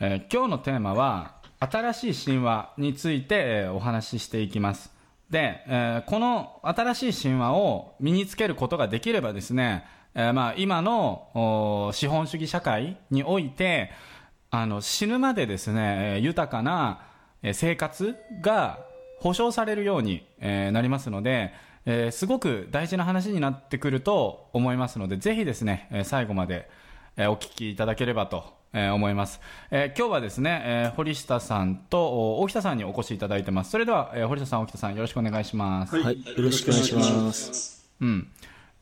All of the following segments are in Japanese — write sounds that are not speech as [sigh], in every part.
えー今日のテーマは新しい神話について、えお話ししていきます。で、えーこの新しい神話を身につけることができればですね、えまあ、今の資本主義社会においてあの死ぬまでですね豊かな生活が保障されるように、えなりますので、えすごく大事な話になってくると思いますのでぜひですね、最後まで、お聞きいただければと、えー思います、えー今日はですね、えー堀下さんとお大北さんにお越しいただいてますそれでは、えー堀下さん大北さんよろしくお願いします、はい、よろしくお願いします。うん、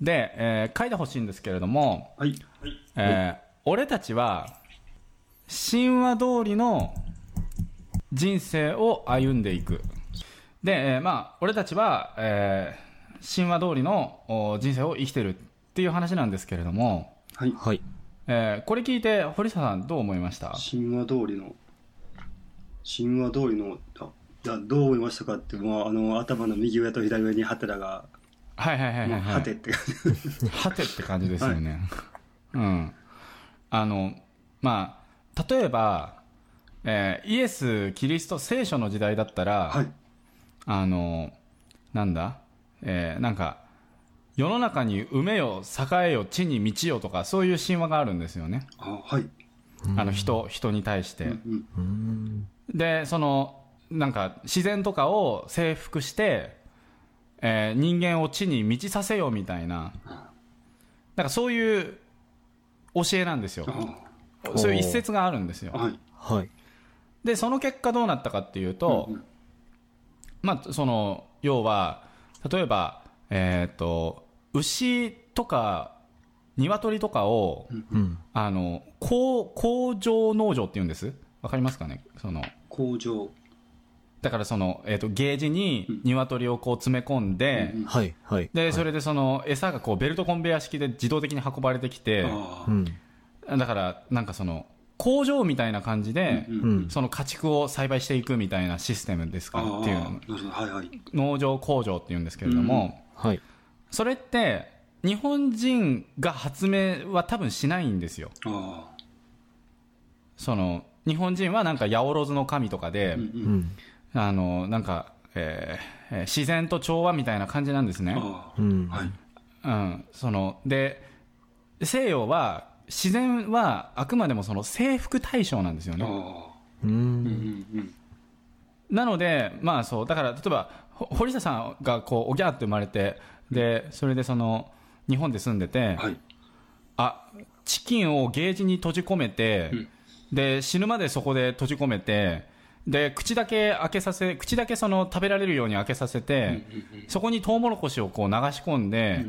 で、えー書いてほしいんですけれども、はい。えー俺たちは神話通りの人生を歩んでいくで、えーまあ俺たちは、えー神話通りのお人生を生きてるっていう話なんですけれども、はい。はい。えーこれ聞いて堀下さんどう思いました？神話通りの、神話通りの、あいやどう思いましたかって、もうあの、頭の右上と左上にハテナが、はいはいはいはい、はい、ハテって感じ。はてって感じですよね。うん。あの、まあ、例えば、えーイエス・キリスト聖書の時代だったら、はい。あの、なんだ？えーなんか、世の中に埋めよ、栄えよ、地に道よとか、そういう神話があるんですよね。あはい。あの人、人に対して。うん。うん。で、その、なんか、自然とかを征服して、えー人間を地に満ちさせよみたいな、なんかそういう教えなんですよ。あそういう一節があるんですよ。はい。はい。で、その結果どうなったかっていうと、うんうんまあ、その、要は、例えば、えっ、と、牛とか、鶏とかを、うん。あの、工、工場農場って言うんです？わかりますかね？その、工場。だからその、えっ、と、ゲージに鶏をこう詰め込んで、うんはい。はい。で、それでその、餌がこう、ベルトコンベヤー式で自動的に運ばれてきて、あうん。だから、なんかその、工場みたいな感じで、うんうん。その家畜を栽培していくみたいなシステムですあ。かっていう。農場工場っていうんですけれども、はい。それって日本人が発明は多分しないんですよあその日本人はなんか八百万の神とかで、あ。うんう。うんん。あのなんか、えーえー自然と調和みたいな感じなんですね、あうん。あ。はい。うん、そので西洋は自然はあくまでもその征服対象なんですよあねあ。う。うんなので、まあそう、だから例えば、ほ堀下さんがこう、おぎゃーって生まれて、で、それでその、日本で住んでて、うん。はい。あ、チキンをゲージに閉じ込めて、うんで、死ぬまでそこで閉じ込めて、で、口だけ開けさせ、口だけその食べられるように開けさせて、そこにトウモロコシをこう流し込んで、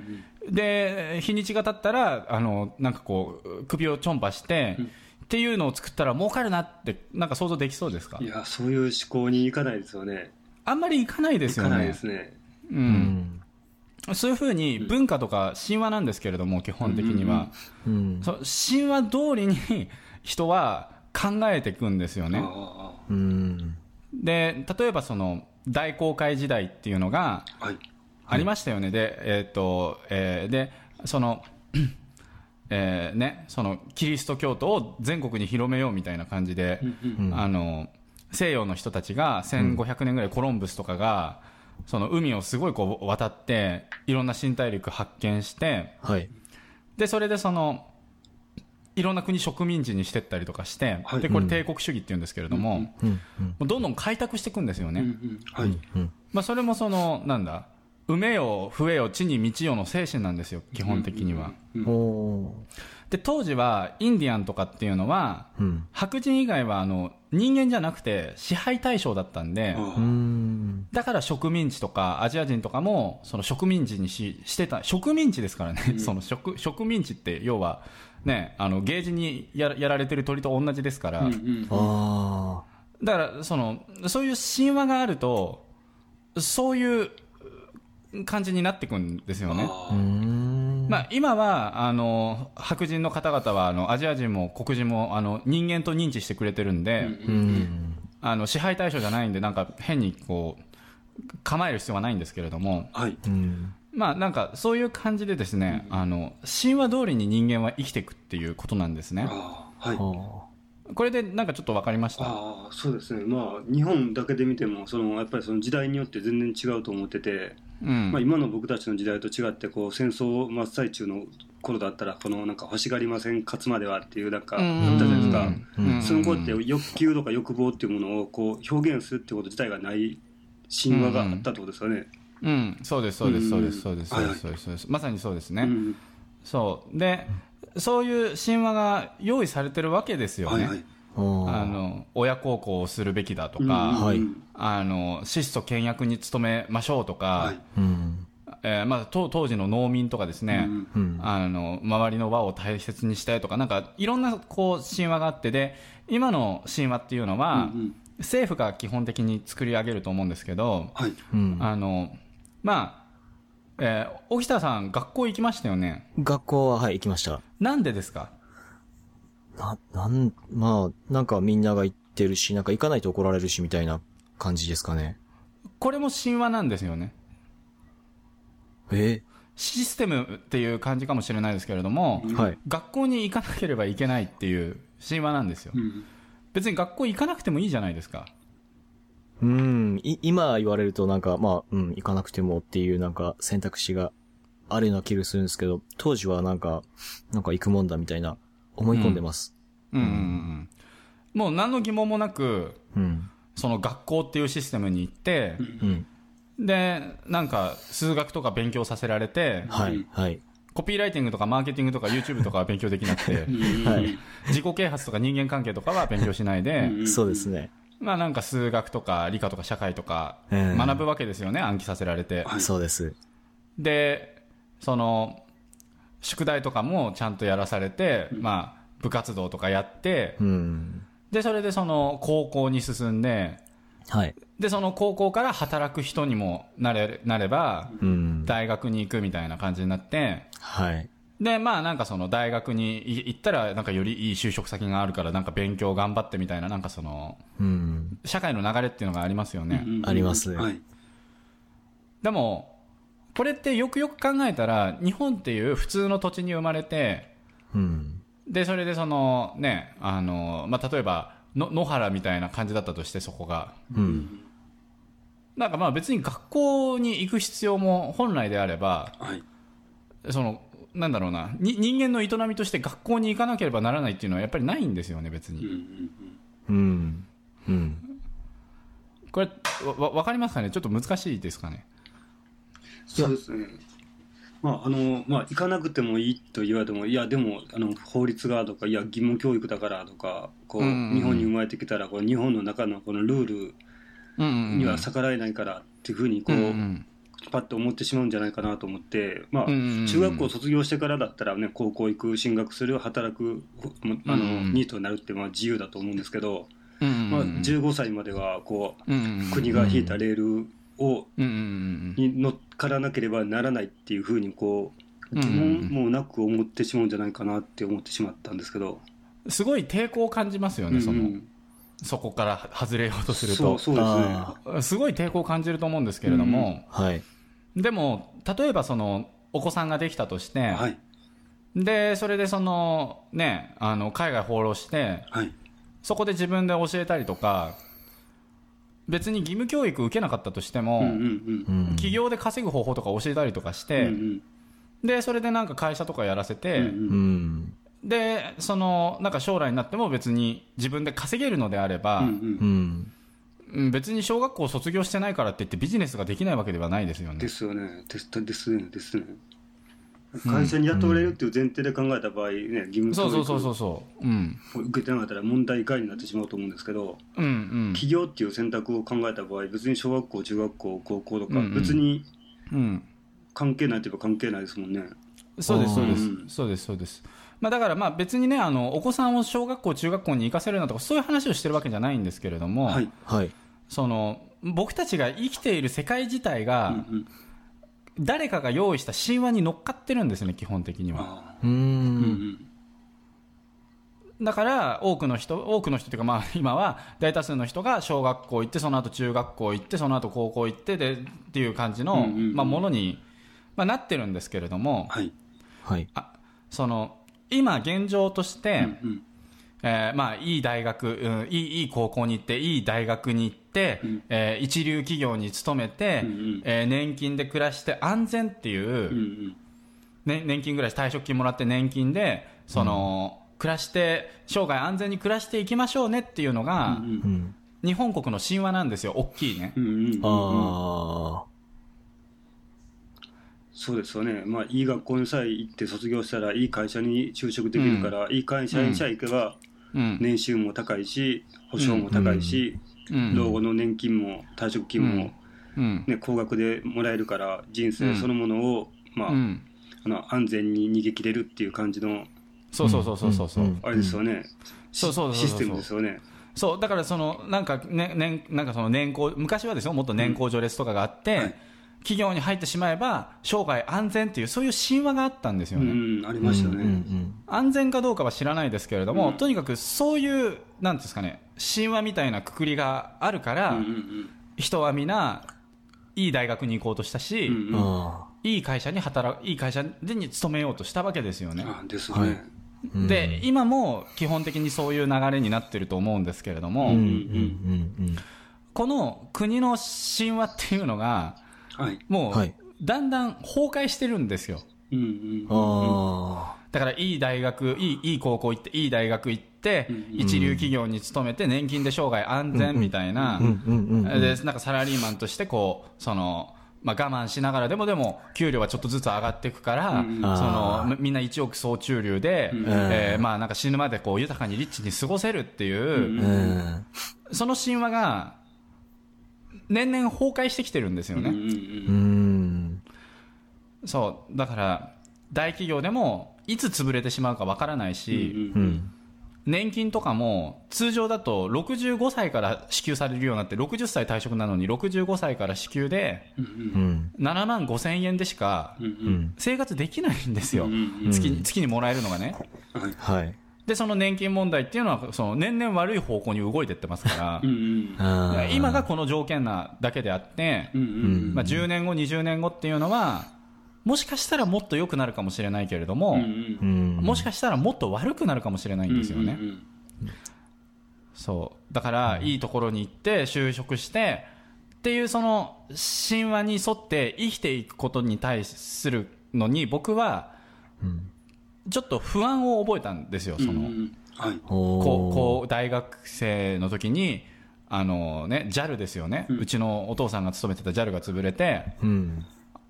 で、日にちが経ったら、あの、なんかこう、首をちょんぱして、っていうのを作ったら儲かるなって、なんか想像できそうですか？いや、そういう思考にいかないですよね。あんまりいかないですよねいかないで。すね。う。うんん。そういうふうに文化とか神話なんですけれども、基本的には。うん。神話通りに人は考えていくんですよね。あうん。で、例えばその大航海時代っていうのがあ。りましたよね。で、えーっと、えーで、その、[clears throat] えーね、そのキリスト教徒を全国に広めようみたいな感じで、うんあの、西洋の人たちが1500年ぐらいコロンブスとかが、その海をすごいこう渡って、いろんな新大陸発見して、はい。で、それでその、いろんな国植民地にしてったりとかして、はいで、これ帝国主義って言うんですけれども、もうん。うん。うどんどん開拓していくんですよね。うんうん。はい。うん。まあ、それもその、なんだ、埋めよ、増えよ、地に道よの精神なんですよ、基本的には。おー。で、当時は、インディアンとかっていうのは、うん。白人以外は、あの、人間じゃなくて、支配対象だったんで、うあん。だから植民地とかアジア人とかもその植民地にししてた植民地ですからね、その植植民地って要はねあのゲージにややられてる鳥と同じですから、あ。うんうん。あだからそのそういう神話があるとそういう感じになっていくんですよね。まあ、今はあの白人の方々はあのアジア人も黒人もあの人間と認知してくれてるんで、うん。あの支配対象じゃないんでなんか変にこう構える必要はないんですけれども、あ。はい。うん。まあなんかそういう感じでですね、あの神話通りに人間は生きていくっていうことなんですね。はい。はこれでなんかちょっと分かりましたああそうですねまあ日本だけで見てもそのやっぱりその時代によって全然違うと思ってて、うん。まあ、今の僕たちの時代と違ってこう戦争真っ最中の頃だったらこのなんか欲しがりません勝つまではっていうなんかあったじゃないですか、うん。うん。その頃って欲求とか欲望っていうものをこう表現するってこと自体がない神話があったってことですよね。うん。そうですそうですそうですそうですそうですそうですそうです。まさにそうですね、うん。そう。でそういう神話が用意されてるわけですよね、はいはいああの親孝行をするべきだとか、あの質素倹約に努めましょうとか。えーまあ、当当時の農民とかですね、うん。うん。あの周りの輪を大切にしたいとかなんかいろんなこう神話があってで今の神話っていうのは、うんうん。政府が基本的に作り上げると思うんですけど、はい。うん。あのまあ、えー沖田さん学校行きましたよね？学校は、はい、行きました。なんでですか？な、なん、まあ、なんかみんなが行ってるし、なんか行かないと怒られるし、みたいな感じですかね。これも神話なんですよね。え？システムっていう感じかもしれないですけれども、うんはい。学校に行かなければいけないっていう神話なんですよ。うん。別に学校行かなくてもいいじゃないですか。うん、い、今言われるとなんか、まあ、うん、行かなくてもっていうなんか選択肢があるような気がするんですけど、当時はなんか、なんか行くもんだみたいな思い込んでます。うんうんうんもう何の疑問もなくうん。その学校っていうシステムに行って、うん。でなんか数学とか勉強させられてはい、はい。コピーライティングとかマーケティングとか YouTube とかは勉強できなくてうん [laughs] はい自己啓発とか人間関係とかは勉強しないで、うんそうですね。まあなんか数学とか理科とか社会とかええ学ぶわけですよね、暗記させられて、はいそうです。でその宿題とかもちゃんとやらされて、まあ部活動とかやってうん。でそれでその高校に進んではい。でその高校から働く人にもなれなればうん。大学に行くみたいな感じになってはい。でまあなんかその大学にい行ったらなんかよりいい就職先があるからなんか勉強頑張ってみたいななんかそのうん。社会の流れっていうのがありますよね、うんありますはいでもこれってよくよく考えたら日本っていう普通の土地に生まれてうん。でそれでそのねあの、まあ、例えばの野原みたいな感じだったとしてそこがうん。なんかまあ別に学校に行く必要も本来であればはいそのなんだろうなに人間の営みとして学校に行かなければならないっていうのはやっぱりないんですよね別うんうにんうん。うん。これわわわかりますかね？ちょっと難しいですかね？そうですね。まああのまあ、行かなくてもいいと言われても、いや、でもあの法律がとか、いや、義務教育だからとか、こううん日本に生まれてきたらこう、日本の中のこのルールうんうんうん。には逆らえないからっていうふうにこう、うんうん。パッと思ってしまうんじゃないかなと思って、まあうんうんうん中学校卒業してからだったら、ね、高校行く、進学する、働く、あのうんうん。ニートになるってまあ自由だと思うんですけど、うんうんうんまあ、15歳まではこう、うんうんうん。国が引いたレールをに乗っからなければならないっていうふうにこううん疑問もなく思ってしまうんじゃないかなって思ってしまったんですけど、うんすごい抵抗を感じますよね、そのうんそこから外れようとすると。そうですね。あすごい抵抗を感じると思うんですけれども、あ。はい。でも例えばそのお子さんができたとして、はい。でそれでその、ね、あの海外放浪してはい。そこで自分で教えたりとか別に義務教育受けなかったとしても、うんうんうん。企業で稼ぐ方法とか教えたりとかしうんて、うんでそれでなんか会社とかやらせて、うんうんうん。でそのなんか将来になっても別に自分で稼げるのであれば、うんうんうん。うん別に小学校卒業してないからって言ってビジネスができないわけではないですよね。ですよねですですねですね会社に雇われるっていう前提で考えた場合ね義務教そうそうそうそう育そう。うん。を受けてなかったら問題外になってしまうと思うんですけどうんうん。企業っていう選択を考えた場合別に小学校中学校高校とか別にうん。関係ないといえば関係ないですもんねそうです、そうですうん。そうです、そうです。まあだからまあ別にね、あの、お子さんを小学校、中学校に行かせるなとか、そういう話をしてるわけじゃないんですけれども、はいはい。その、僕たちが生きている世界自体うんが、うん誰かが用意した神話に乗っかってるんですよね、基本的には。あうんん。だから、多くの人、多くの人というか、まあ今は大多数の人が小学校行って、その後中学校行って、その後高校行ってで、っていう感じの、うんうんうんまあものに、まあなってるんですけれども、はいはい。あその、今現状として、うんえーまあ、いい大学、うん、いいいい高校に行って、いい大学に行って、うん。えー一流企業に勤めて、うんうん。えー年金で暮らして安全っていう、うんうん。ね、年金暮らし、退職金もらって年金で、その、暮らして、生涯安全に暮らしていきましょうねっていうのが、うんうん。日本国の神話なんですよ、大きいね。うんうん。うんうんあそうですよね、まあ、いい学校にさえ行って卒業したらいい会社に就職できるから、いい会社にさえ行けばうん。年収も高いし保証も高いし、うん。老後の年金も退職金も、うん。ね、高額でもらえるから人生そのものを、まあうん。あの安全に逃げ切れるっていう感じのそうそうそうそうそうそう。うん。あれですよね、そうそうそうそう。システムですよね。そう、だからその、なんかね、ねなんかその年功、昔はですよ、もっと年功序列とかがあって、はい企業に入ってしまえば、生涯安全っていう、そういう神話があったんですようね。ん、ありあ。ましたね。うんうん安全かどうかは知らないですけれども、うんとにかくそういう、なんていうんですかね、神話みたいなくくりがあるから、うんうん人は皆、いい大学に行こうとしたし、うんうんいい会社に働く、いい会社に勤めようとしたわけですよね。あですはい。で、今も基本的にそういう流れになってると思うんですけれども、うんうんうんこの国の神話っていうのが、はい。もう、はい。だんだん崩壊してるんですよ。うんうん。うん。あだから、いい大学、いい、いい高校行って、いい大学行ってうんうん、一流企業に勤めて、年金で生涯安全みたいな。サラリーマンとして、こう、その、まあ、我慢しながらでもでも、給料はちょっとずつ上がっていくから、うんうん。その、みんな一億総中流で、うん。えー。まあ、なんか死ぬまでこう、豊かにリッチに過ごせるっていう、うんうん。その神話が、年々崩壊してきてるんですよね。うんうんうん。そう。だから、大企業でも、いつ潰れてしまうかわからないし。年金とかも、通常だと65歳から支給されるようになって、60歳退職なのに65歳から支給で、うんうん。7万5千円でしか。生活できないんですよ。月に、月にもらえるのがね。はいはい。で、その年金問題っていうのは、その年々悪い方向に動いてってますからう、んあー。今がこの条件なだけであってうんう、んまあ、10年後、20年後っていうのは、もしかしたらもっと良くなるかもしれないけれども、うんうん。もしかしたらもっと悪くなるかもしれないんですよね。うんそう。だから、いいところに行って、就職して、っていうその神話に沿って生きていくことに対するのに、僕は、うんちょっと不安を覚えたんですよ、その、はい。大学生の時に、あのね、JAL ですよね、ううんちのお父さんが勤めてた JAL が潰れて、うん。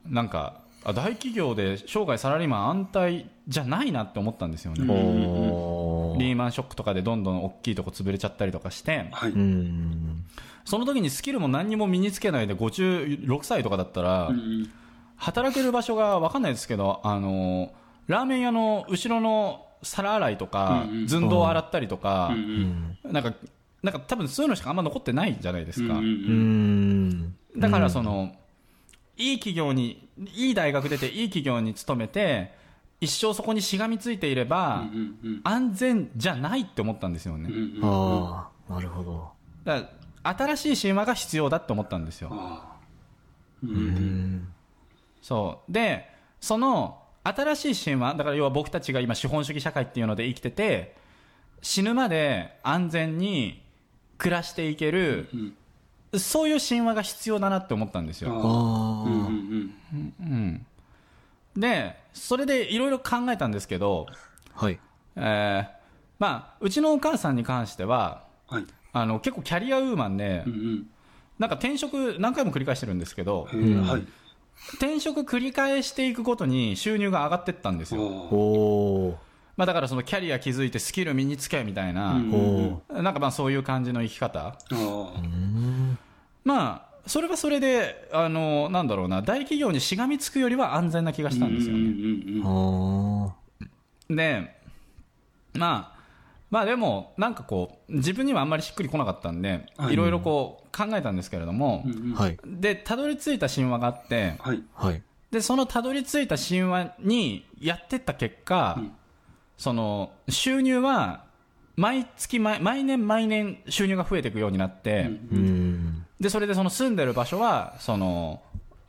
なんか、あ大企業で生涯サラリーマン安泰じゃないなって思ったんですよね。リーマンショックとかでどんどん大きいとこ潰れちゃったりとかして、はい。うん。その時にスキルも何にも身につけないで56歳とかだったら、うん働ける場所が分かんないですけど、あの、ラーメン屋の後ろの皿洗いとかうんう、ん寸胴洗ったりとかう、んうん。なんか、なんか多分そういうのしかあんま残ってないじゃないですか。うんうん。だからその、いい企業に、いい大学出ていい企業に勤めて、一生そこにしがみついていれば、うんうん安全じゃないって思ったんですよね。うんうんああ、なるほど。だから新しい神話が必要だって思ったんですよ。ううんん。そう。で、その新しい神話、だから要は僕たちが今資本主義社会っていうので生きてて、死ぬまで安全に暮らしていける、うんそういう神話が必要だなって思ったんですよ。で、それでいろいろ考えたんですけど、あ。はい。えーまあ、うちのお母さんに関しては、はいあの、結構キャリアウーマンでうんう、んなんか転職何回も繰り返してるんですけど、はい転職繰り返していくごとに収入が上がってったんですよ。あおー。まあだからそのキャリア築いてスキル身につけみたいな。なんかまあそういう感じの生き方。まあ、それはそれで、あの、なんだろうな、大企業にしがみつくよりは安全な気がしたんですよね。うんうんうんあで、まあ、まあでも、なんかこう、自分にはあんまりしっくりこなかったんで、はいいろいろこう考えたんですけれども。はい。で、たどり着いた神話があって、はいはい。で、そのたどり着いた神話にやってった結果、うんその、収入は、毎月毎、毎年毎年収入が増えていくようになって、うんうん。で、それでその住んでる場所は、その、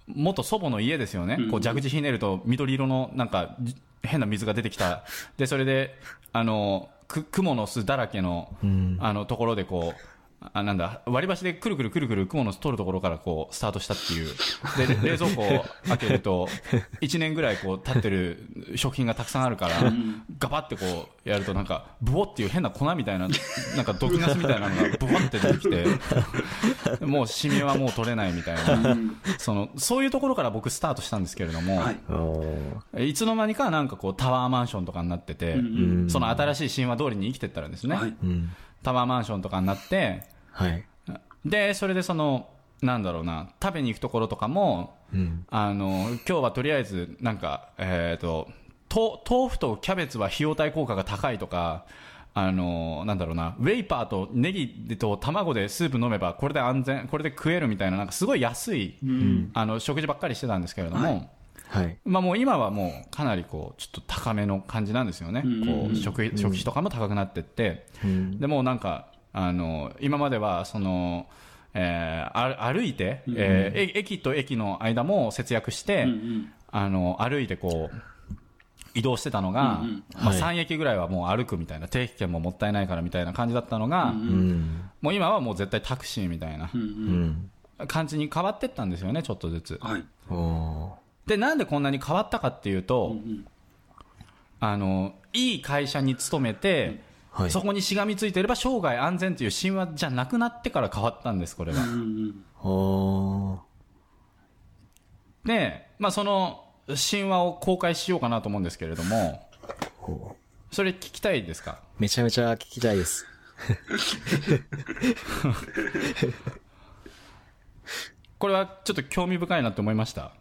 元祖母の家ですよね。うんこう蛇口ひねると緑色のなんかじ変な水が出てきた。で、それで、あの、く蜘蛛の巣だらけのうん。あのところでこうあなんだ割り箸でくるくるくるくる蜘蛛の巣取るところからこうスタートしたっていう。でれ冷蔵庫を開けると [laughs] 1年ぐらいこう経ってる食品がたくさんあるからガバってこうやるとなんかブオっていう変な粉みたいななんか毒ガスみたいなのがブワって出てきてもうシミはもう取れないみたいなそのそういうところから僕スタートしたんですけれども、はい。いつの間にかなんかこうタワーマンションとかになってて、その新しい神話通りに生きてったらですね、はい。うん。タワーマンションとかになってはい。でそれでそのなんだろうな食べに行くところとかもうん。あの今日はとりあえずなんかえっ、とと豆腐とキャベツは費用対効果が高いとかあのなんだろうなウェイパーとネギと卵でスープ飲めばこれで安全これで食えるみたいななんかすごい安い、うんあの食事ばっかりしてたんですけれども、はいはい。まあ、もう今はもうかなりこうちょっと高めの感じなんですよね、うんうんうんこう食費食費とかも高くなってって、うん。でもうなんかあの今まではその、えーあ歩いて、えーえ駅と駅の間も節約して、あの歩いてこう移動してたのが、まあ、はい。3駅ぐらいはもう歩くみたいな定期券ももったいないからみたいな感じだったのが。もう今はもう絶対タクシーみたいな。感じに変わってったんですよねちょっとずつ。はいでなんでこんなに変わったかっていうと、うんあのいい会社に勤めて、はい。そこにしがみついていれば生涯安全という神話じゃなくなってから変わったんですこれが、うんうんあで、まあ、その神話を公開しようかなと思うんですけれどもそれ聞きたいですか？めちゃめちゃ聞きたいです。[laughs] これはちょっと興味深いなって思いました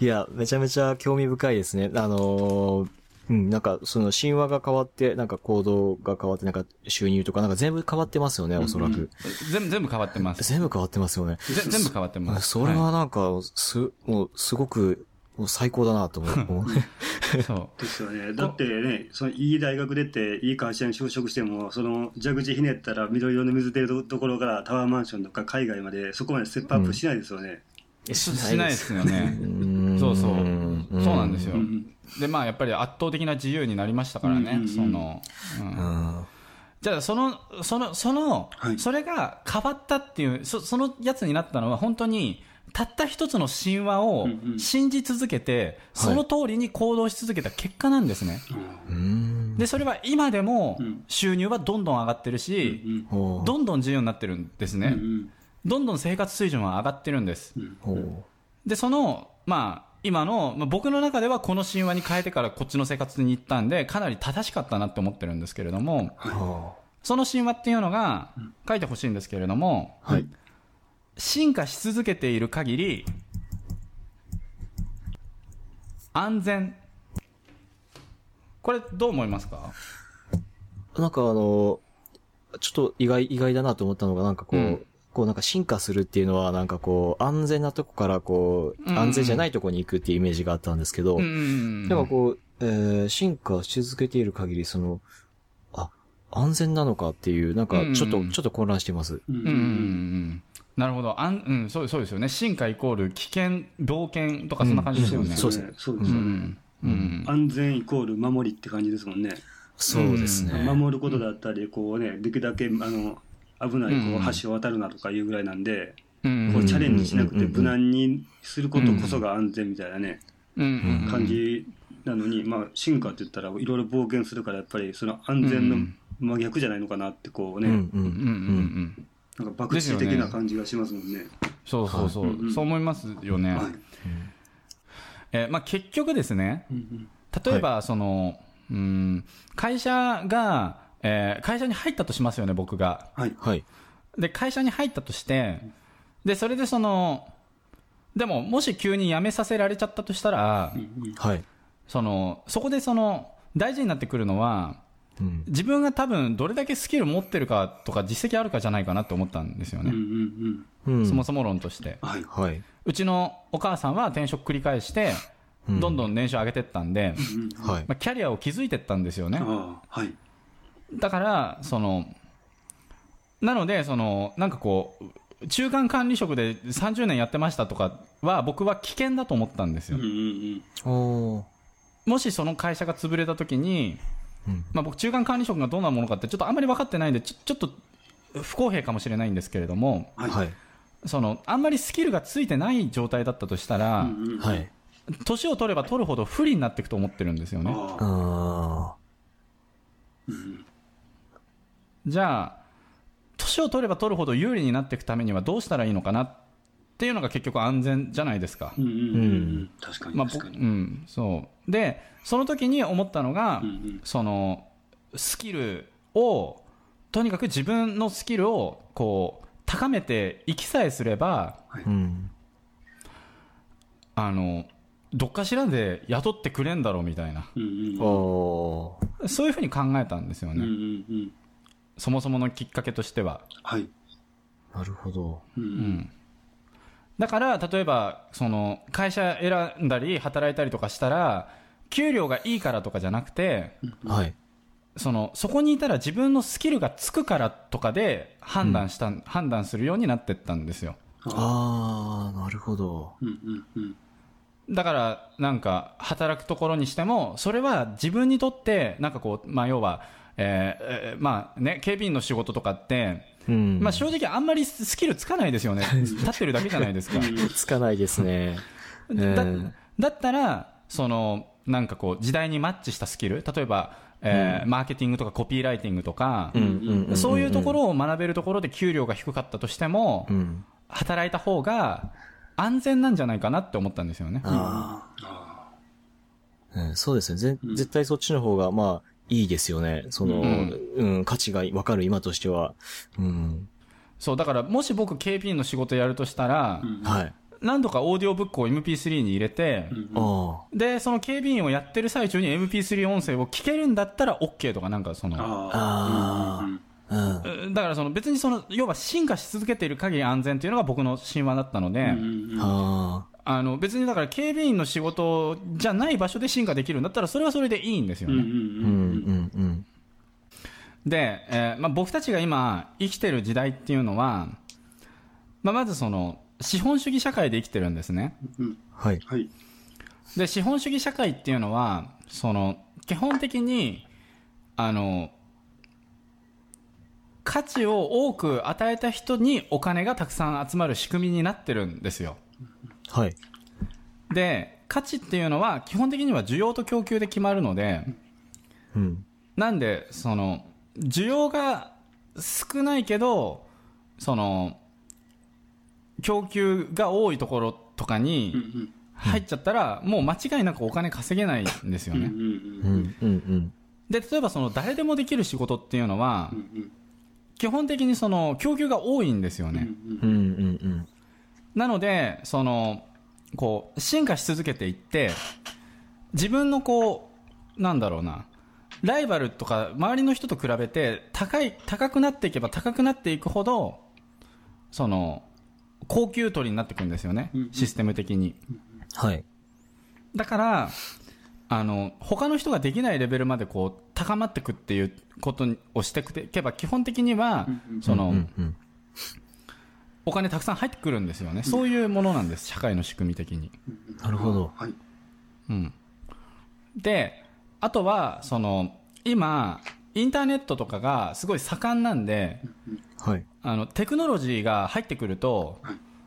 いや、めちゃめちゃ興味深いですね。あのーうん、なんか、その神話が変わって、なんか行動が変わって、なんか収入とか、なんか全部変わってますよね、おそらく。全部全部変わってます全部変わってますよね。ぜ全部変わってます [laughs] それはなんか、す、もう、すごく、もう最高だなと思う [laughs] そうですよね。だってね、そのいい大学出て、いい会社に就職しても、その蛇口ひねったら緑色の水出るところからタワーマンションとか海外までそこまでステップアップしないですよね。ししないですよね。ん。そうそう。そうなんですよ。うんうん。でまあやっぱり圧倒的な自由になりましたからね、うんうんうん。その、うん。うん。じゃあそのそのその、はい。それが変わったっていうそそのやつになったのは本当にたった一つの神話をうんうん。信じ続けて、その通りに行動し続けた結果なんですね、うん。でそれは今でもうん。収入はどんどん上がってるし、うんほう。どんどん自由になってるんですね、うんどんどん生活水準は上がってるんです。うん。ほでそのまあ今の、まあ、僕の中ではこの神話に変えてからこっちの生活に行ったんでかなり正しかったなって思ってるんですけれどもその神話っていうのが書いてほしいんですけれども、あはい。進化し続けている限り安全。これどう思いますか？なんかあの、ちょっと意外、意外だなと思ったのが、なんかこう、うんこうなんか進化するっていうのは、なんかこう、安全なとこからこう、うん。安全じゃないとこに行くっていうイメージがあったんですけど、うん。うんうんなんかこう、えー進化し続けている限り、その、あ、安全なのかっていう、なんかちょっと、うんちょっと混乱しています。なるほど。あん、うん、そうそうですよね。進化イコール危険冒険とかそんな感じですよね、そうですね。そうですよね。うん。うん。安全イコール守りって感じですもんね。そうですね。守ることだったり、こうね、できるだけ、あの、危ないこう橋を渡るなとかいうぐらいなんで、うんこうチャレンジしなくてうん無難にすることこそが安全みたいなね、うんうん感じなのに、まあ、進化って言ったらいろいろ冒険するからやっぱりその安全の真逆じゃないのかなってこうね、うんう。うんんうんうん。なんか博打的な感じがしますもんね。そうそうそう、うんうん。そう思いますよね、はい。えーまあ、結局ですねうんうん。例えばその、うん会社が、えー会社に入ったとしますよね僕がはいはい。で会社に入ったとしてでそれでそのでももし急に辞めさせられちゃったとしたら、うんはい。そのそこでその大事になってくるのはうん。自分が多分どれだけスキル持ってるかとか実績あるかじゃないかなって思ったんですようんうね、んうん。そもそも論としてはいはい。うちのお母さんは転職繰り返してうんどんどん年収上げてったんで、うんはい。まあ、キャリアを築いてったんですよねはいだからそのなのでそのなんかこう中間管理職で30年やってましたとかは僕は危険だと思ったんですようんうんおー。もしその会社が潰れた時にうんまあ、僕、中間管理職がどんなものかって、ちょっとあんまり分かってないんで、ちょちょっと不公平かもしれないんですけれども、はい。はい。そのあんまりスキルがついてない状態だったとしたら、うんうんはい。年を取れば取るほど不利になっていくと思ってるんですよね。ああ。あうんじゃあ、年を取れば取るほど有利になっていくためにはどうしたらいいのかなっていうのが結局安全じゃないですか。うんうんうんうん。確かにまあ、確かに。僕うん、そう。で、その時に思ったのが、うんうんその、スキルを、とにかく自分のスキルを、こう、高めていきさえすれば、あ。うん。あの、どっかしらで雇ってくれんだろうみたいな。うんうんおー。そういうふうに考えたんですよね。うんうんうん。そもそものきっかけとしては。はい。なるほど。うんううんん。だから、例えば、その、会社選んだり、働いたりとかしたら、給料がいいからとかじゃなくて、はい。その、そこにいたら自分のスキルがつくからとかで判断した、判断するようになってったんですよ。あー、なるほど。うんうんうん。だから、なんか、働くところにしても、それは自分にとって、なんかこう、まあ、要は、えーえーまあね、警備員の仕事とかって、うん。まあ、正直あんまりスキルつかないですよね。[laughs] 立ってるだけじゃないですか。つかないですね。[laughs] だうんだったら、その、なんかこう、時代にマッチしたスキル、例えば、えーマーケティングとかコピーライティングとか。そういうところ。ろを学べるところで給料が低かったとしても、うん。働いた方が安全なんじゃないかなって思ったんですよね。あああ。うん、そうですね。絶対そっちの方が、まあ、いいですよね。その、ううんん、価値がわかる今としては。うん。そう、だからもし僕警備員の仕事やるとしたらはい。何度かオーディオブックを MP3 に入れてう、んあで、その警備員をやってる最中に MP3 音声を聞けるんだったら OK とかなんかその、ああうんうんだからその別にその、要は進化し続けている限り安全っていうのが僕の神話だったので、うんうんうんああの別にだから警備員の仕事じゃない場所で進化できるんだったらそれはそれでいいんですよね。うんうんあ。うん、うん、うん。で、えーまあ、僕たちが今生きてる時代っていうのは、まあ、まずその資本主義社会で生きてるんですね。はい。で、資本主義社会っていうのは、その基本的に、あの、価値を多く与えた人にお金がたくさん集まる仕組みになってるんですよ。はい。で、価値っていうのは基本的には需要と供給で決まるので、うん。なんで、その、需要が少ないけど、その、供給が多いところとかにん入っちゃったら、もう間違いなくお金稼げないんですよね。うんうんうん、うん、うん。で、例えばその誰でもできる仕事っていうのはう、ん基本的にその供給が多いんですようんね。うん、うん、うん。なので、その、こう、進化し続けていって、自分のこう、なんだろうな、ライバルとか周りの人と比べて高い、高くなっていけば高くなっていくほど、その、高級取りになっていくんですよね。システム的に。はい。だから、あの、他の人ができないレベルまでこう、高まっていくっていうことをしていけば、基本的にはその。お金たくさん入ってくるんですよね。そういうものなんです、社会の仕組み的に。なるほど。はい。うん。で、あとは、その、今、インターネットとかがすごい盛んなんで、はい。あの、テクノロジーが入ってくると、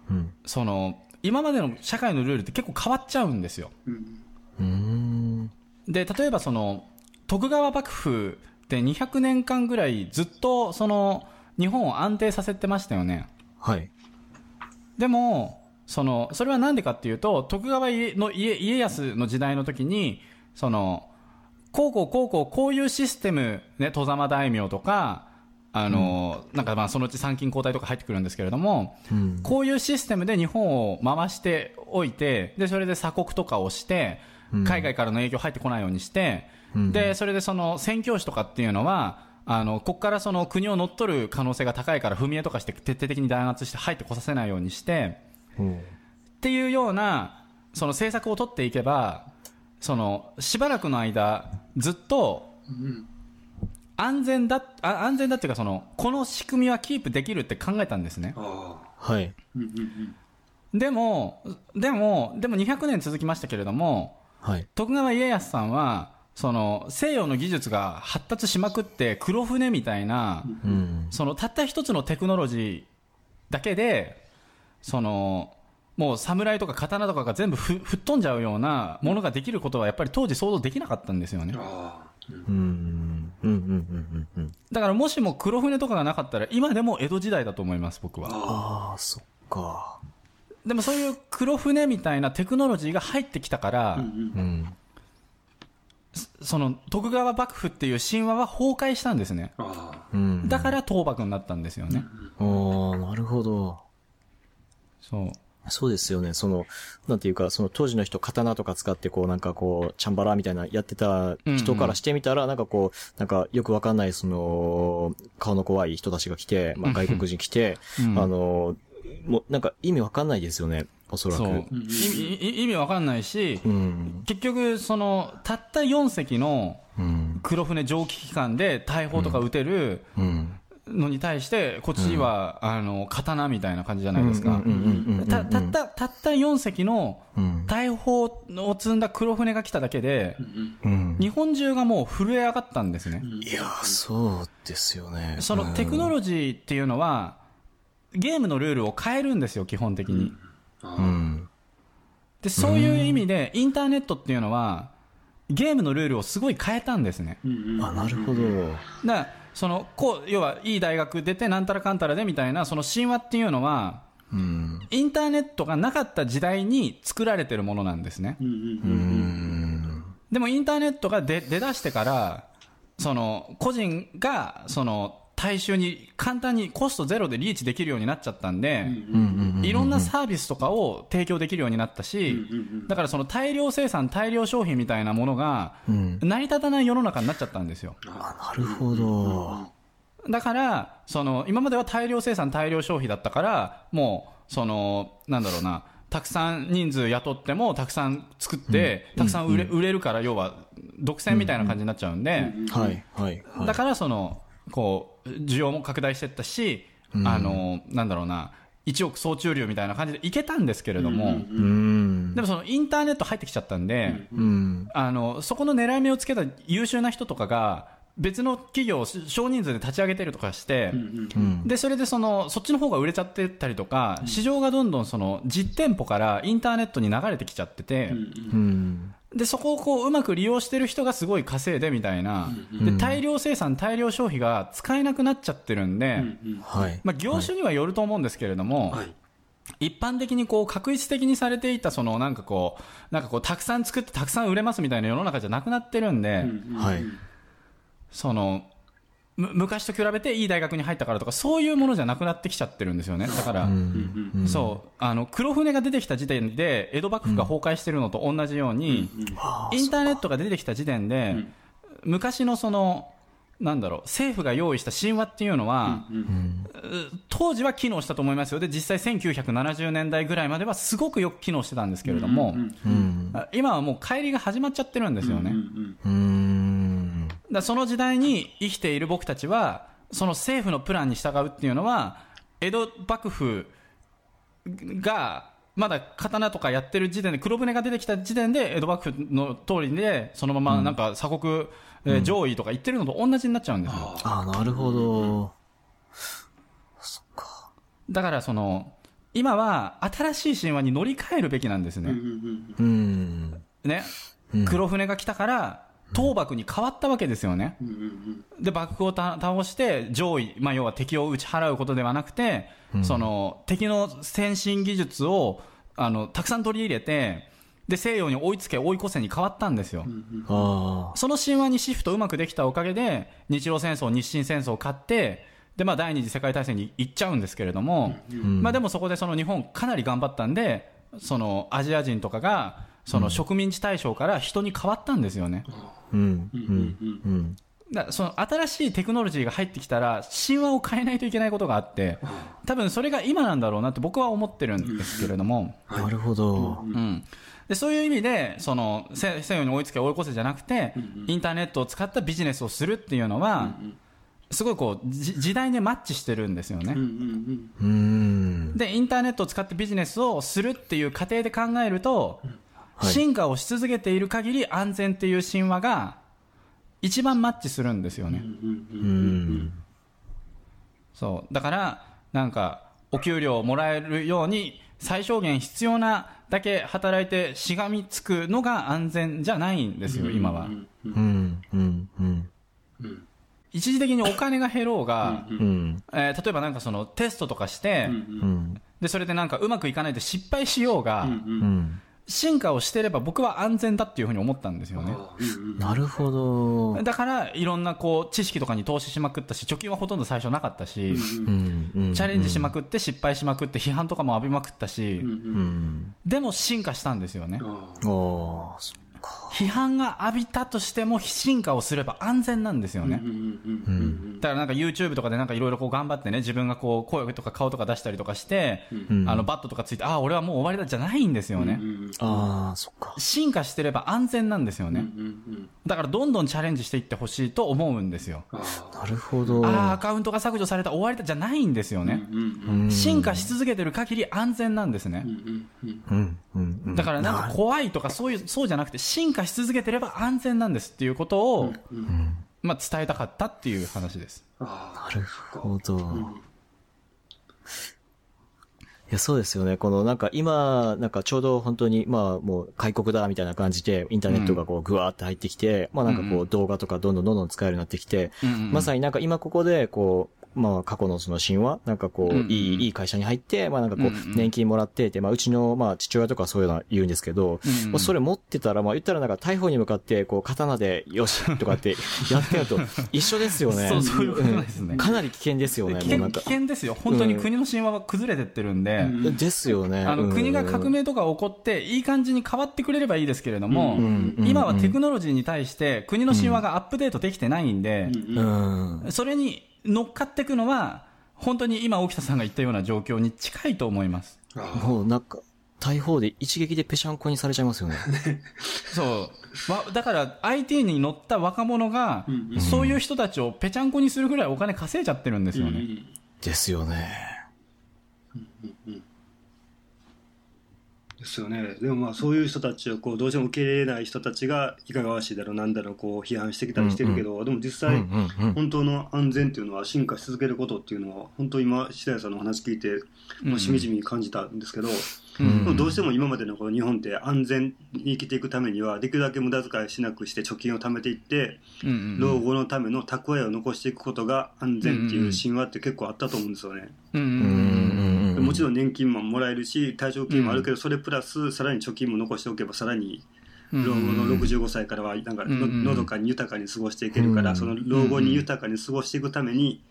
うん。その、今までの社会のルールって結構変わっちゃうんですよ。うんうーん。で、例えばその、徳川幕府って200年間ぐらいずっとその、日本を安定させてましたよね。はい。でも、その、それはなんでかっていうと、徳川家の家家康の時代の時に、その、こうこうこうこうこういうシステム、ね、戸様大名とか、あの、なんかまあそのうち参勤交代とか入ってくるんですけれども、うん。こういうシステムで日本を回しておいて、で、それで鎖国とかをして、うん海外からの影響入ってこないようにして、うん。で、それでその宣教師とかっていうのは、あの、ここからその国を乗っ取る可能性が高いから踏み絵とかして徹底的に弾圧して入ってこさせないようにして、う。んっていうような、その政策を取っていけば、その、しばらくの間、ずっとうん。安全だ、あ安全だっていうかその、この仕組みはキープできるって考えたんですね。はい。でも、でも、でも200年続きましたけれども、はい。徳川家康さんは、その西洋の技術が発達しまくって黒船みたいな、うん。そのたった一つのテクノロジーだけでそのもう侍とか刀とかが全部ふ吹っ飛んじゃうようなものができることはやっぱり当時想像できなかったんですよねあうん。うん。うん。うん。うん。だからもしも黒船とかがなかったら今でも江戸時代だと思います僕はああ、そっか。でもそういう黒船みたいなテクノロジーが入ってきたから、あ。うんうん。その徳川幕府っていう神話は崩壊したんですね。だから倒幕になったんですよね、ああ、なるほど。そうそうですよね。その、なんていうか、その当時の人、刀とか使って、こう、なんかこう、チャンバラみたいなやってた人からしてみたら、なんかこう、なんかよくわかんない、その、顔の怖い人たちが来て、まあ外国人来て、うんあの、もう、なんか意味わかんないですよね。おそらく。意味意味わかんないし、うん。結局そのたった4隻のうん。黒船蒸気機関で大砲とか撃てるうん。のに対してこっちは、あの刀みたいな感じじゃないですか、うんうんうんうんたたったたった4隻のうん。大砲を積んだ黒船が来ただけでうん。日本中がもう震え上がったんですね、いや、そうですよね。そのテクノロジーっていうのはゲームのルールを変えるんですよ基本的に、うん。でそういう意味でインターネットっていうのはゲームのルールをすごい変えたんですねあ、なるほど。だからそのこう要はいい大学出てなんたらかんたらでみたいなその神話っていうのはうん。インターネットがなかった時代に作られてるものなんですね。でもインターネットが出出だしてからその個人がその大衆に簡単にコストゼロでリーチできるようになっちゃったんで。いろんなサービスとかを提供できるようになったし、だからその大量生産大量消費みたいなものがうん。成り立たない世の中になっちゃったんですよあ、なるほど。だから、その、今までは大量生産、大量消費だったから、もう、その、なんだろうな、たくさん人数雇っても、たくさん作って、たくさん売れ,、売れるから、要は、独占みたいな感じになっちゃうんで、はい、はい、はい。だから、その、こう、需要も拡大していったし、あの、なんだろうな、一億総中流みたいな感じでいけたんですけれども、うん。でもそのインターネット入ってきちゃったんで、うん。あの、そこの狙い目をつけた優秀な人とかが、別の企業を少人数で立ち上げてるとかして、うん。で、それでその、そっちの方が売れちゃってたりとか、市場がどんどんその、実店舗からインターネットに流れてきちゃってて、うん。で、そこをこう、うまく利用してる人がすごい稼いでみたいな、で、大量生産、大量消費が使えなくなっちゃってるんで、はい。まあ、業種にはよると思うんですけれども、はい一般的にこう、確一的にされていた、その、なんかこう、なんかこう、たくさん作ってたくさん売れますみたいな世の中じゃなくなってるんで、はい。その、む昔と比べていい大学に入ったからとか、そういうものじゃなくなってきちゃってるんですよね。だから、うん。そう、あの、黒船が出てきた時点で、江戸幕府が崩壊してるのと同じように、インターネットが出てきた時点で、昔のその、なんだろう、政府が用意した神話っていうのは、うん。う当時は機能したと思いますよ。で、実際1970年代ぐらいまではすごくよく機能してたんですけれども、うん。あ今はもう帰りが始まっちゃってるんですよね。うん。だその時代に生きている僕たちは、その政府のプランに従うっていうのは、江戸幕府が、まだ刀とかやってる時点で、黒船が出てきた時点で、江戸幕府の通りで、そのままなんか鎖国、えー上位とか言ってるのと同じになっちゃうんですよ。あ、なるほど。そっか。だからその、今は新しい神話に乗り換えるべきなんですね。うん。ね。黒船が来たから、倒幕に変わったわけですよね。で、幕府をた倒して、上位、まあ、要は敵を打ち払うことではなくて、その、敵の先進技術を、あの、たくさん取り入れて、で、西洋に追いつけ、追い越せに変わったんですよ。あその神話にシフトうまくできたおかげで、日露戦争、日清戦争を勝って、で、まあ、第二次世界大戦に行っちゃうんですけれども、まあ、でもそこでその日本かなり頑張ったんで、そのアジア人とかが、その植民地大将から人に変わったんですよね。あ。うん。うん。うん。だその新しいテクノロジーが入ってきたら神話を変えないといけないことがあって多分それが今なんだろうなって僕は思ってるんですけれども、なるほど。うん、でそういう意味でその西西洋に追いつけ追い越せじゃなくてインターネットを使ったビジネスをするっていうのはすごいこうじ時代にマッチしてるんですよね。うん。でインターネットを使ってビジネスをするっていう過程で考えると、はい進化をし続けている限り安全っていう神話が一番マッチするんですよね。うん。そう。だから、なんか、お給料をもらえるように、最小限必要なだけ働いてしがみつくのが安全じゃないんですよ、今は。うん。うん。うん。一時的にお金が減ろうが、うん。えー例えばなん。かそのテストとかして、うん。で、それでなん。かうまくいかないで失敗しようが、うん。進化をしてれば僕は安全だっていうふうに思ったんですよね。なるほど。だから、いろんなこう、知識とかに投資しまくったし、貯金はほとんど最初なかったし。チャレンジしまくって失敗しまくって批判とかも浴びまくったし、うん。でも進化したんですよね。おー、そっか。批判が浴びたとしても進化をすれば安全なんですよね。だからなんか YouTube とかでなんかいろいろこう頑張ってね、自分がこう声とか顔とか出したりとかして、んあのバットとかついて、ああ、俺はもう終わりだじゃないんですよね。あー、そっか。進化してれば安全なんですよね。だからどんどんチャレンジしていってほしいと思うんですよ。なるほど。ああ、アカウントが削除された終わりだじゃないんですよね。うん進化し続けてる限り安全なんですね。だからなんか怖いとかそういう、そうじゃなくて進化し続けてれば安全なんですっていうことを、まあ伝えたかったっていう話です。なるほど。いや、そうですよね。このなんか今、なんかちょうど本当に、まあもう開国だみたいな感じで、インターネットがこうグワーって入ってきて、まあなんかこう動画とかどんどんどんどん使えるようになってきて、まさになんか今ここでこう、まあ過去のその神話、なんかこう、うんうんいい、いい会社に入って、まあなんかこううんうん、年金もらってて、まあうちのまあ父親とかそういうのは言うんですけど、うんうんまあそれ持ってたら、まあ言ったらなんか逮捕に向かって、こう刀でよし [laughs] とかってやってると一緒ですよね。[laughs] そうそういうことですねんかなり危険ですよね、危険危もうなんか。険ですよ。本当に国の神話が崩れてってるんで、ですよね。あのうん国が革命とか起こって、いい感じに変わってくれればいいですけれども、今はテクノロジーに対して国の神話がアップデートできてないんで、うん。それに乗っかっていくのは、本当に今、沖田さんが言ったような状況に近いと思います。もうなんか、大砲で一撃でぺしゃんこにされちゃいますよね。そう。わだから、IT に乗った若者が、そういう人たちをぺちゃんこにするぐらいお金稼いじゃってるんですよね。ですよね。ですよね。でもまあそういう人たちをこうどうしても受け入れない人たちがいかがわしいだろうなんだろうこう批判してきたりしてるけど、でも実際、うんうんうん本当の安全っていうのは進化し続けることっていうのは本当今白谷さんの話聞いて、まあ、しみじみ感じたんですけど、でもどうしても今までのこの日本って安全に生きていくためにはできるだけ無駄遣いしなくして貯金を貯めていって、うんうん老後のための蓄えを残していくことが安全っていう神話って結構あったと思うんですよね。うんうんうんうんうん。もちろん年金ももらえるし退職金もあるけど、それプラスさらに貯金も残しておけばさらにうん。老後の65歳からはなんかのうんのどかに豊かに過ごしていけるから、うん。その老後に豊かに過ごしていくために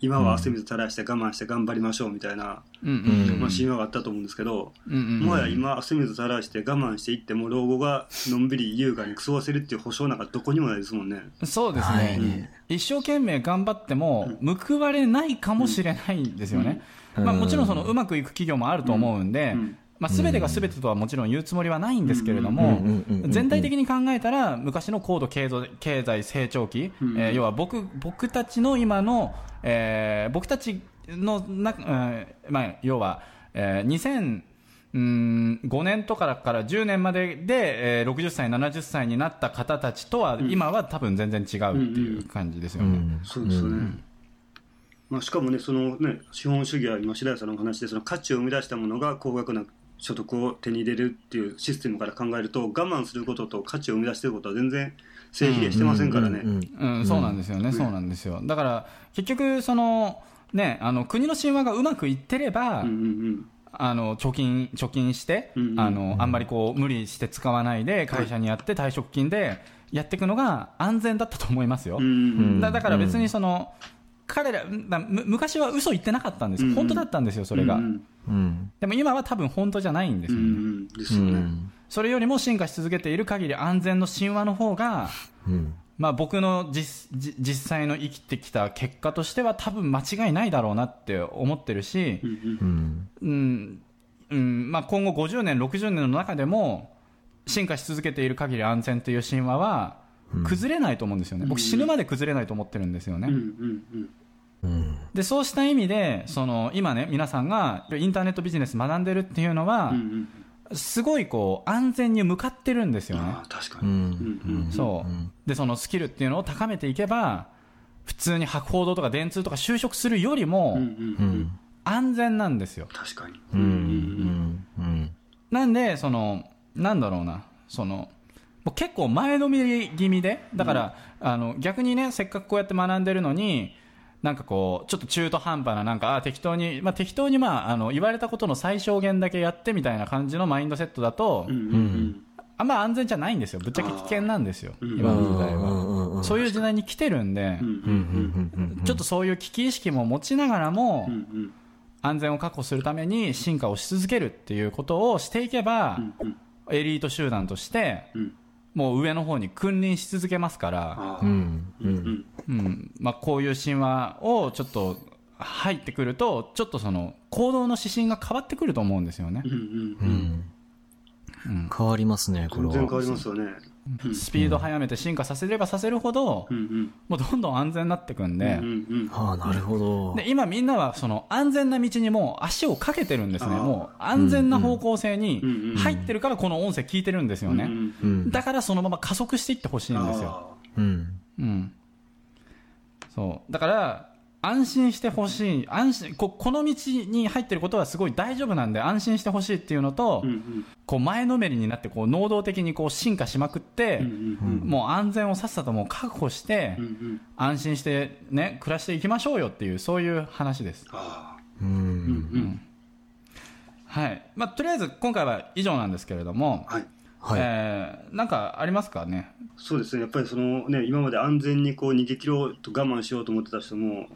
今は汗水垂らして我慢して頑張りましょうみたいな、うんうん。まあ、神話があったと思うんですけど、うんうんもはや今汗水垂らして我慢していっても老後がのんびり優雅に過ごせるっていう保証なんかどこにもないですもんね。そうですはい。ね、一生懸命頑張っても報われないかもしれないんですよね、うん。まあ、もちろんそのうまくいく企業もあると思うんで、うんまあ、全てが全てとはもちろん言うつもりはないんですけれどもうんうんうんうん全体的に考えたら昔の高度経済経済成長期、えー要は僕僕たちの今の、えー僕たちのな、えーまあ、要は、えー2000うん5年とかから10年までで、えー60歳、70歳になった方たちとは、今は多分全然違うっていう感じですよね。うんそうですよね。まあ、しかもね、そのね、資本主義は今、白谷さんのお話で、その価値を生み出したものが高額な所得を手に入れるっていうシステムから考えると、我慢することと価値を生み出していることは全然正比例してませんからね。うんうん、そうなんですよね、そうなんですよ。だから、結局、その、ね、あの、国の神話がうまくいってれば、うんうんあの、貯金、貯金して、うんうんあの、あんまりこう、無理して使わないで、会社にやって退職金でやっていくのが安全だったと思いますよ。うんうんうん。だだから別にその、彼ら、昔は嘘言ってなかったんですよ。本当だったんですよ、それが。でも今は多分本当じゃないんですよね。んですよね。うん。それよりも進化し続けている限り安全の神話の方が、うん。まあ僕の実際の生きてきた結果としては多分間違いないだろうなって思ってるしまあ今後50年、60年の中でも進化し続けている限り安全という神話は崩れないと思うんですよね。僕死ぬまで崩れないと思ってるんですよね。うんうんうん。うん。で、そうした意味で、その今ね、皆さんがインターネットビジネス学んでるっていうのは、うんうん。すごいこう安全に向かってるんですよね。確かに、うん。うんうん。そう、でそのスキルっていうのを高めていけば普通に博報堂とか電通とか就職するよりもうんうんううん。ん。安全なんですよ。確かに、うん。うん。うん。なんでそのなんだろうな。そのもう結構前のめり気味でだから、あの逆にねせっかくこうやって学んでるのになんかこうちょっと中途半端ななんかあ適当に、まあ、適当に、まあ、あの言われたことの最小限だけやってみたいな感じのマインドセットだと、うんうんあんま安全じゃないんですよ。ぶっちゃけ危険なんですよ。今の時代は、はそういう時代に来てるんで、うんうんうん。ちょっとそういう危機意識も持ちながらも、うんうん。安全を確保するために進化をし続けるっていうことをしていけば、うんうん。エリート集団としてうんもう上の方に君臨し続けますから、うん。う。うんんうんまあ、こういう神話をちょっと入ってくるとちょっとその行動の指針が変わってくると思うんですよねうん、うんううんん。変わりますね、これは。全然変わりますよねうんスピード速めて進化させればさせるほど、うんうんもうどんどん安全になっていくんで,、うんうんああ、なるほど。で今みんなはその安全な道にもう足をかけてるんですねもう安全な方向性に入ってるからこの音声聞いてるんですよね、うんうん。だからそのまま加速していってほしいんですよ。あうん。うん。そう。だから、安心してほしい。安心、ここの道に入ってることはすごい大丈夫なんで安心してほしいっていうのと、ーうんうんこう前のめりになってこう能動的にこう進化しまくって、うんうんもう安全をさっさともう確保して、うんうん安心してね、暮らしていきましょうよっていう、そういう話です。はい。まあ、とりあえず今回は以上なんですけれども、はいはい。えーなんかありますかね？そうですねやっぱりそのね今まで安全にこう逃げ切ろうと我慢しようと思ってた人も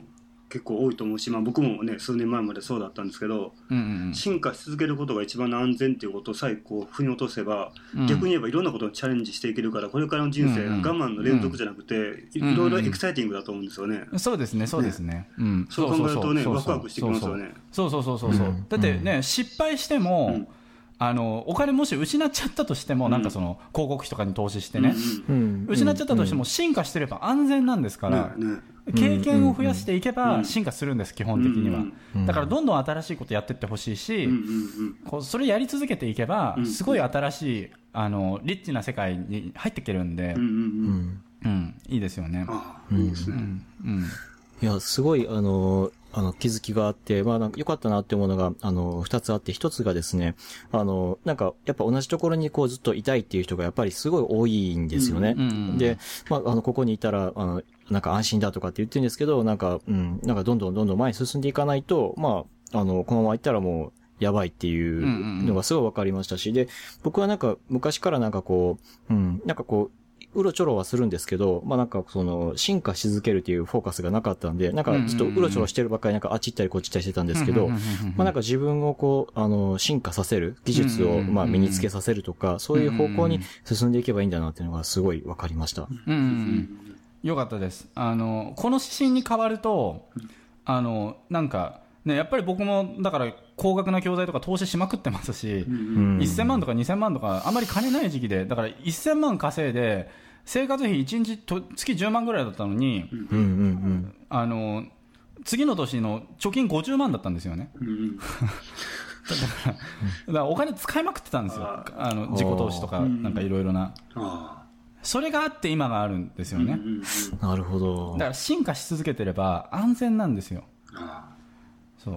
結構多いと思うし、まあ、僕もね数年前までそうだったんですけどうんうん進化し続けることが一番安全っていうことさえこう腑に落とせば、うん逆に言えばいろんなことにチャレンジしていけるからこれからの人生、うんうん我慢の連続じゃなくて、いうんいろいろエキサイティングだと思うんですよね。うん。そうですね、そうですね。うん。そう考えるとねワクワクしてきますよねそうそうそうそうそう。うんだってね、失敗しても、うんあの、お金もし失っちゃったとしても、うん。なんかその、広告費とかに投資してね、失っちゃったとしても進化してれば安全なんですから、経験を増やしていけうん。ば進化するんです、基本的には。うん。だからどんどん新しいことやっていってほしいし、こうそれやり続けていけばう、ん。すごい新しい、あの、リッチな世界に入っていけるんで。うん。いいですよね。いいですね。いや、すごい、あの、あの、気づきがあって、まあ、なんか良かったなって思うのが、あの、二つあって、一つがですね、あの、なんか、やっぱ同じところにこうずっといたいっていう人がやっぱりすごい多いんですよね。で、まあ、あの、ここにいたら、あの、なんか安心だとかって言ってるんですけど、なんか、うん、なんかどんどんどんどん前に進んでいかないと、まあ、あの、このまま行ったらもう、やばいっていうのがすごい分かりましたし、で、僕はなんか昔からなんかこう、うん、なんかこう、うろちょろはするんですけど、まあなんかその、進化し続けるっていうフォーカスがなかったんで、なんかちょっとうろちょろしてるばっかりなんかあっち行ったりこっち行ったりしてたんですけど、まあなんか自分をこう、あの、進化させる、技術をまあ身につけさせるとか、そういう方向に進んでいけばいいんだなっていうのがすごい分かりました。うんうんうんよかったです。あの、この指針に変わると、あの、なんか、ね、やっぱり僕も、だから、高額な教材とか投資しまくってますし、うん1000万とか2000万とか、あまり金ない時期で、だから1000万稼いで、生活費1日と月10万ぐらいだったのに、うんうんうん。あの、次の年の貯金50万だったんですよね。うんうんだからお金使いまくってたんですよ。ああの、自己投資とか、うんなんかいろいろな。あそれがあって今があるんですよあね。なるほどだか。ら進化し続けてれば安全なんですよ。あそう。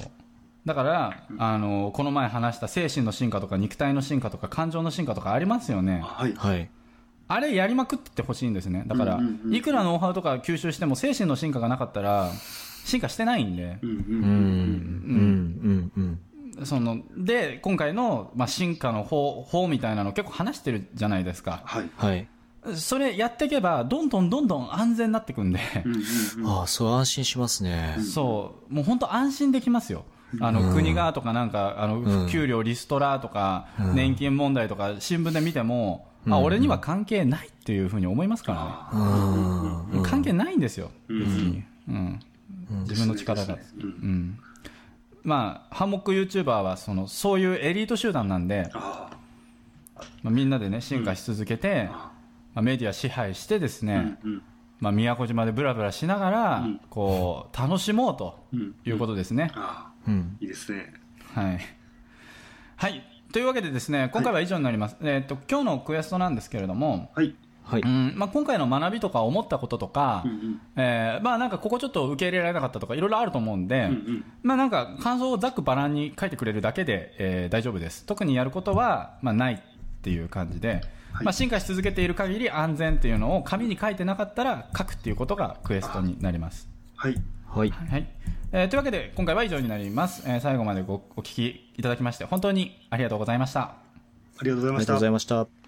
だから、あの、この前話した精神の進化とか肉体の進化とか感情の進化とかありますよねあ。はいはい。あれやりまくってってほしいんですね。だから、うんうんうんいくらノウハウとか吸収しても精神の進化がなかったら、進化してないんで、うんうんうん、うん、うん、うん。その、で、今回の、まあ、進化の方、法みたいなの結構話してるじゃないですか。はいはい。それやっていけば、どんどんどんどん安全になってくんで、うんうんうんああ、そう安心しますね。そう、もう本当安心できますよ。あの、うん。国がとかなんか、あの、うん。給料リストラとか、うん。年金問題とか、新聞で見ても、あ、うん。俺には関係ないっていうふうに思いますからうん。ね。関係ないんですよ、うん。別に。うん。うん。自分の力が。うん。うん。まあ、ハンモック YouTuber は、その、そういうエリート集団なんで、あまあ、みんなでね、進化し続けて、あまあ、メディア支配してですうね、んうん。まあ、宮古島でブラブラしながら、うん。こう、楽しもうとうん。いうことですね。ああうん。いいですねはい。はい。というわけでですね今回は以上になります、えー、と今日のクエストなんですけれども、はい。はい。うんまあ、今回の学びとか思ったこととか、うんうん。えーまあ、なんかここちょっと受け入れられなかったとかいろいろあると思うんで、うんうん。まあ、なんか感想をざっくばらんに書いてくれるだけで、えー大丈夫です特にやることは、まあ、ないっていう感じで、はいまあ、進化し続けている限り安全っていうのを紙に書いてなかったら書くっていうことがクエストになります。はい。はい。はいえーというわけで今回は以上になります、えー最後までごお聞きいただきまして本当にありがとうございました。ありがとうございましたありがとうござい。ました。